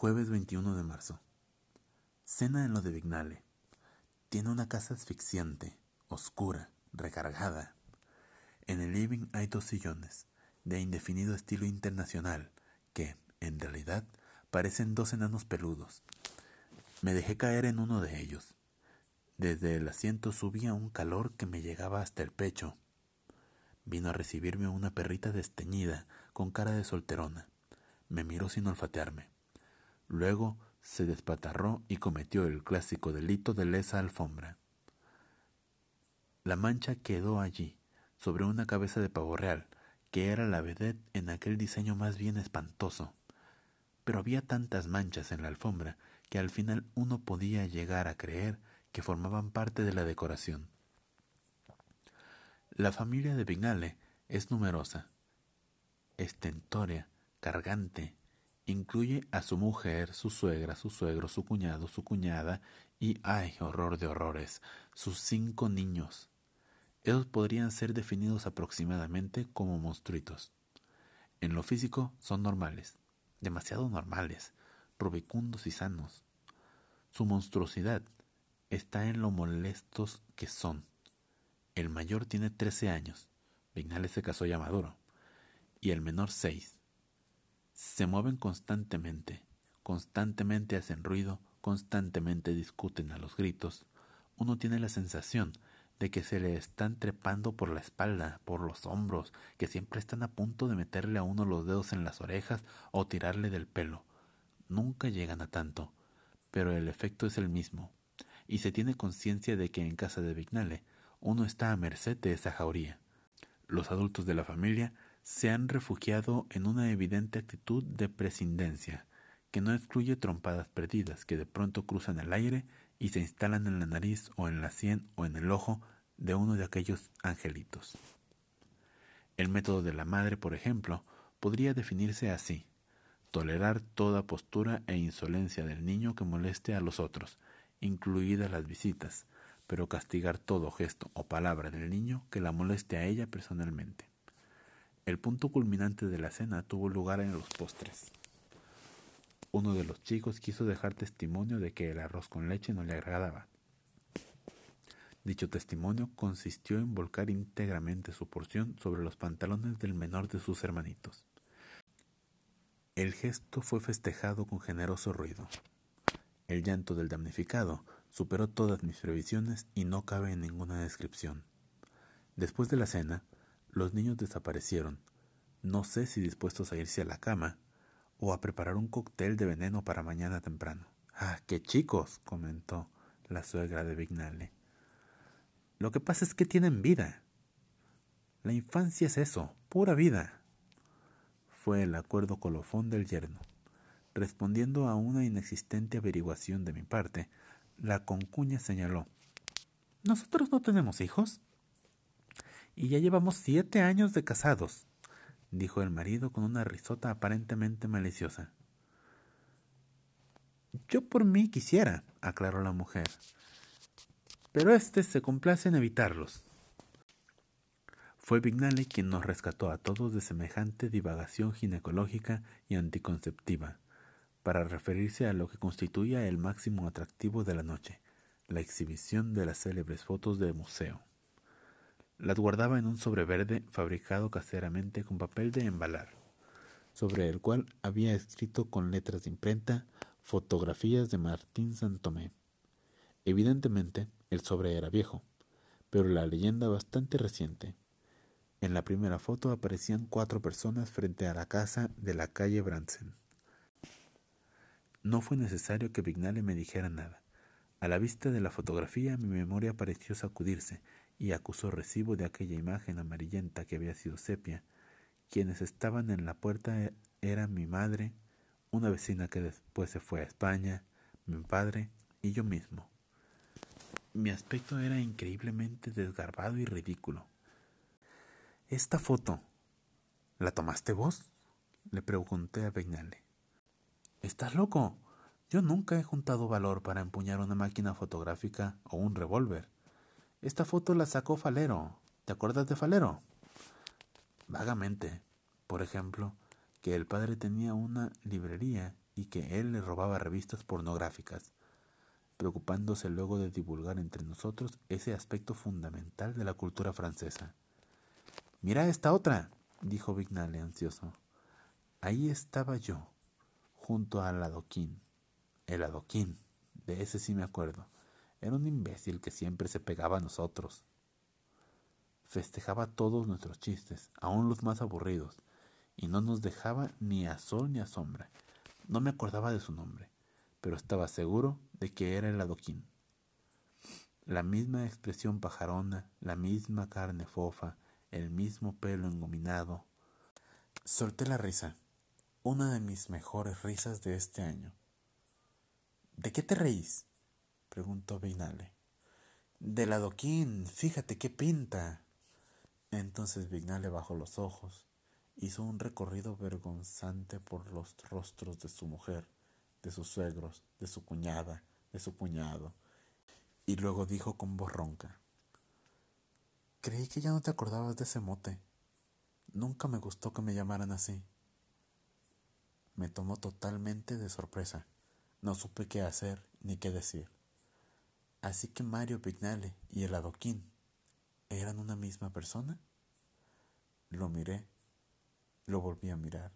Jueves 21 de marzo. Cena en lo de Vignale. Tiene una casa asfixiante, oscura, recargada. En el living hay dos sillones, de indefinido estilo internacional, que, en realidad, parecen dos enanos peludos. Me dejé caer en uno de ellos. Desde el asiento subía un calor que me llegaba hasta el pecho. Vino a recibirme una perrita desteñida, con cara de solterona. Me miró sin olfatearme. Luego se despatarró y cometió el clásico delito de lesa alfombra. La mancha quedó allí, sobre una cabeza de pavo real, que era la vedette en aquel diseño más bien espantoso. Pero había tantas manchas en la alfombra que al final uno podía llegar a creer que formaban parte de la decoración. La familia de Vignale es numerosa, estentórea, cargante, Incluye a su mujer, su suegra, su suegro, su cuñado, su cuñada y, ay, horror de horrores, sus cinco niños. Esos podrían ser definidos aproximadamente como monstruitos. En lo físico son normales, demasiado normales, rubicundos y sanos. Su monstruosidad está en lo molestos que son. El mayor tiene trece años, Vignales se casó ya maduro, y el menor seis se mueven constantemente, constantemente hacen ruido, constantemente discuten a los gritos. Uno tiene la sensación de que se le están trepando por la espalda, por los hombros, que siempre están a punto de meterle a uno los dedos en las orejas o tirarle del pelo. Nunca llegan a tanto, pero el efecto es el mismo, y se tiene conciencia de que en casa de Vignale uno está a merced de esa jauría. Los adultos de la familia se han refugiado en una evidente actitud de prescindencia, que no excluye trompadas perdidas que de pronto cruzan el aire y se instalan en la nariz o en la sien o en el ojo de uno de aquellos angelitos. El método de la madre, por ejemplo, podría definirse así tolerar toda postura e insolencia del niño que moleste a los otros, incluidas las visitas, pero castigar todo gesto o palabra del niño que la moleste a ella personalmente. El punto culminante de la cena tuvo lugar en los postres. Uno de los chicos quiso dejar testimonio de que el arroz con leche no le agradaba. Dicho testimonio consistió en volcar íntegramente su porción sobre los pantalones del menor de sus hermanitos. El gesto fue festejado con generoso ruido. El llanto del damnificado superó todas mis previsiones y no cabe en ninguna descripción. Después de la cena, los niños desaparecieron, no sé si dispuestos a irse a la cama o a preparar un cóctel de veneno para mañana temprano. Ah, qué chicos, comentó la suegra de Vignale. Lo que pasa es que tienen vida. La infancia es eso, pura vida. Fue el acuerdo colofón del yerno. Respondiendo a una inexistente averiguación de mi parte, la concuña señaló ¿Nosotros no tenemos hijos? Y ya llevamos siete años de casados, dijo el marido con una risota aparentemente maliciosa. Yo por mí quisiera, aclaró la mujer, pero éste se complace en evitarlos. Fue Vignale quien nos rescató a todos de semejante divagación ginecológica y anticonceptiva, para referirse a lo que constituía el máximo atractivo de la noche, la exhibición de las célebres fotos de museo. Las guardaba en un sobre verde fabricado caseramente con papel de embalar, sobre el cual había escrito con letras de imprenta fotografías de Martín Santomé. Evidentemente, el sobre era viejo, pero la leyenda bastante reciente. En la primera foto aparecían cuatro personas frente a la casa de la calle Bransen. No fue necesario que Vignale me dijera nada. A la vista de la fotografía mi memoria pareció sacudirse y acusó recibo de aquella imagen amarillenta que había sido sepia. Quienes estaban en la puerta e-, eran mi madre, una vecina que después se fue a España, mi padre y yo mismo. Mi aspecto era increíblemente desgarbado y ridículo. Esta foto, ¿la tomaste vos? le pregunté a Beinale. ¿Estás loco? Yo nunca he juntado valor para empuñar una máquina fotográfica o un revólver. Esta foto la sacó Falero. ¿Te acuerdas de Falero? Vagamente. Por ejemplo, que el padre tenía una librería y que él le robaba revistas pornográficas, preocupándose luego de divulgar entre nosotros ese aspecto fundamental de la cultura francesa. Mira esta otra, dijo Vignale ansioso. Ahí estaba yo, junto al adoquín. El adoquín, de ese sí me acuerdo. Era un imbécil que siempre se pegaba a nosotros. Festejaba todos nuestros chistes, aun los más aburridos, y no nos dejaba ni a sol ni a sombra. No me acordaba de su nombre, pero estaba seguro de que era el adoquín. La misma expresión pajarona, la misma carne fofa, el mismo pelo engominado. Solté la risa, una de mis mejores risas de este año. ¿De qué te reís? Preguntó Vignale. Del adoquín, fíjate qué pinta. Entonces Vignale bajó los ojos, hizo un recorrido vergonzante por los rostros de su mujer, de sus suegros, de su cuñada, de su cuñado, y luego dijo con voz ronca, Creí que ya no te acordabas de ese mote. Nunca me gustó que me llamaran así. Me tomó totalmente de sorpresa. No supe qué hacer ni qué decir. Así que Mario Pignale y el adoquín eran una misma persona. Lo miré lo volví a mirar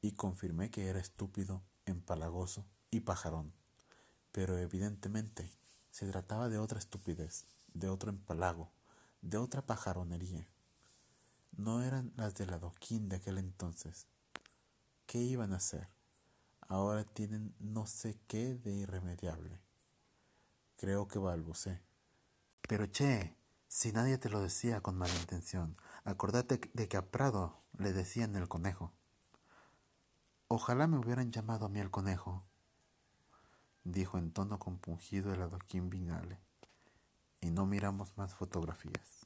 y confirmé que era estúpido, empalagoso y pajarón. Pero evidentemente se trataba de otra estupidez, de otro empalago, de otra pajaronería. No eran las del adoquín de aquel entonces. ¿Qué iban a hacer? Ahora tienen no sé qué de irremediable. Creo que balbucé. Pero che, si nadie te lo decía con mala intención, acordate de que a Prado le decían el conejo. Ojalá me hubieran llamado a mí el conejo, dijo en tono compungido el adoquín Vinale, y no miramos más fotografías.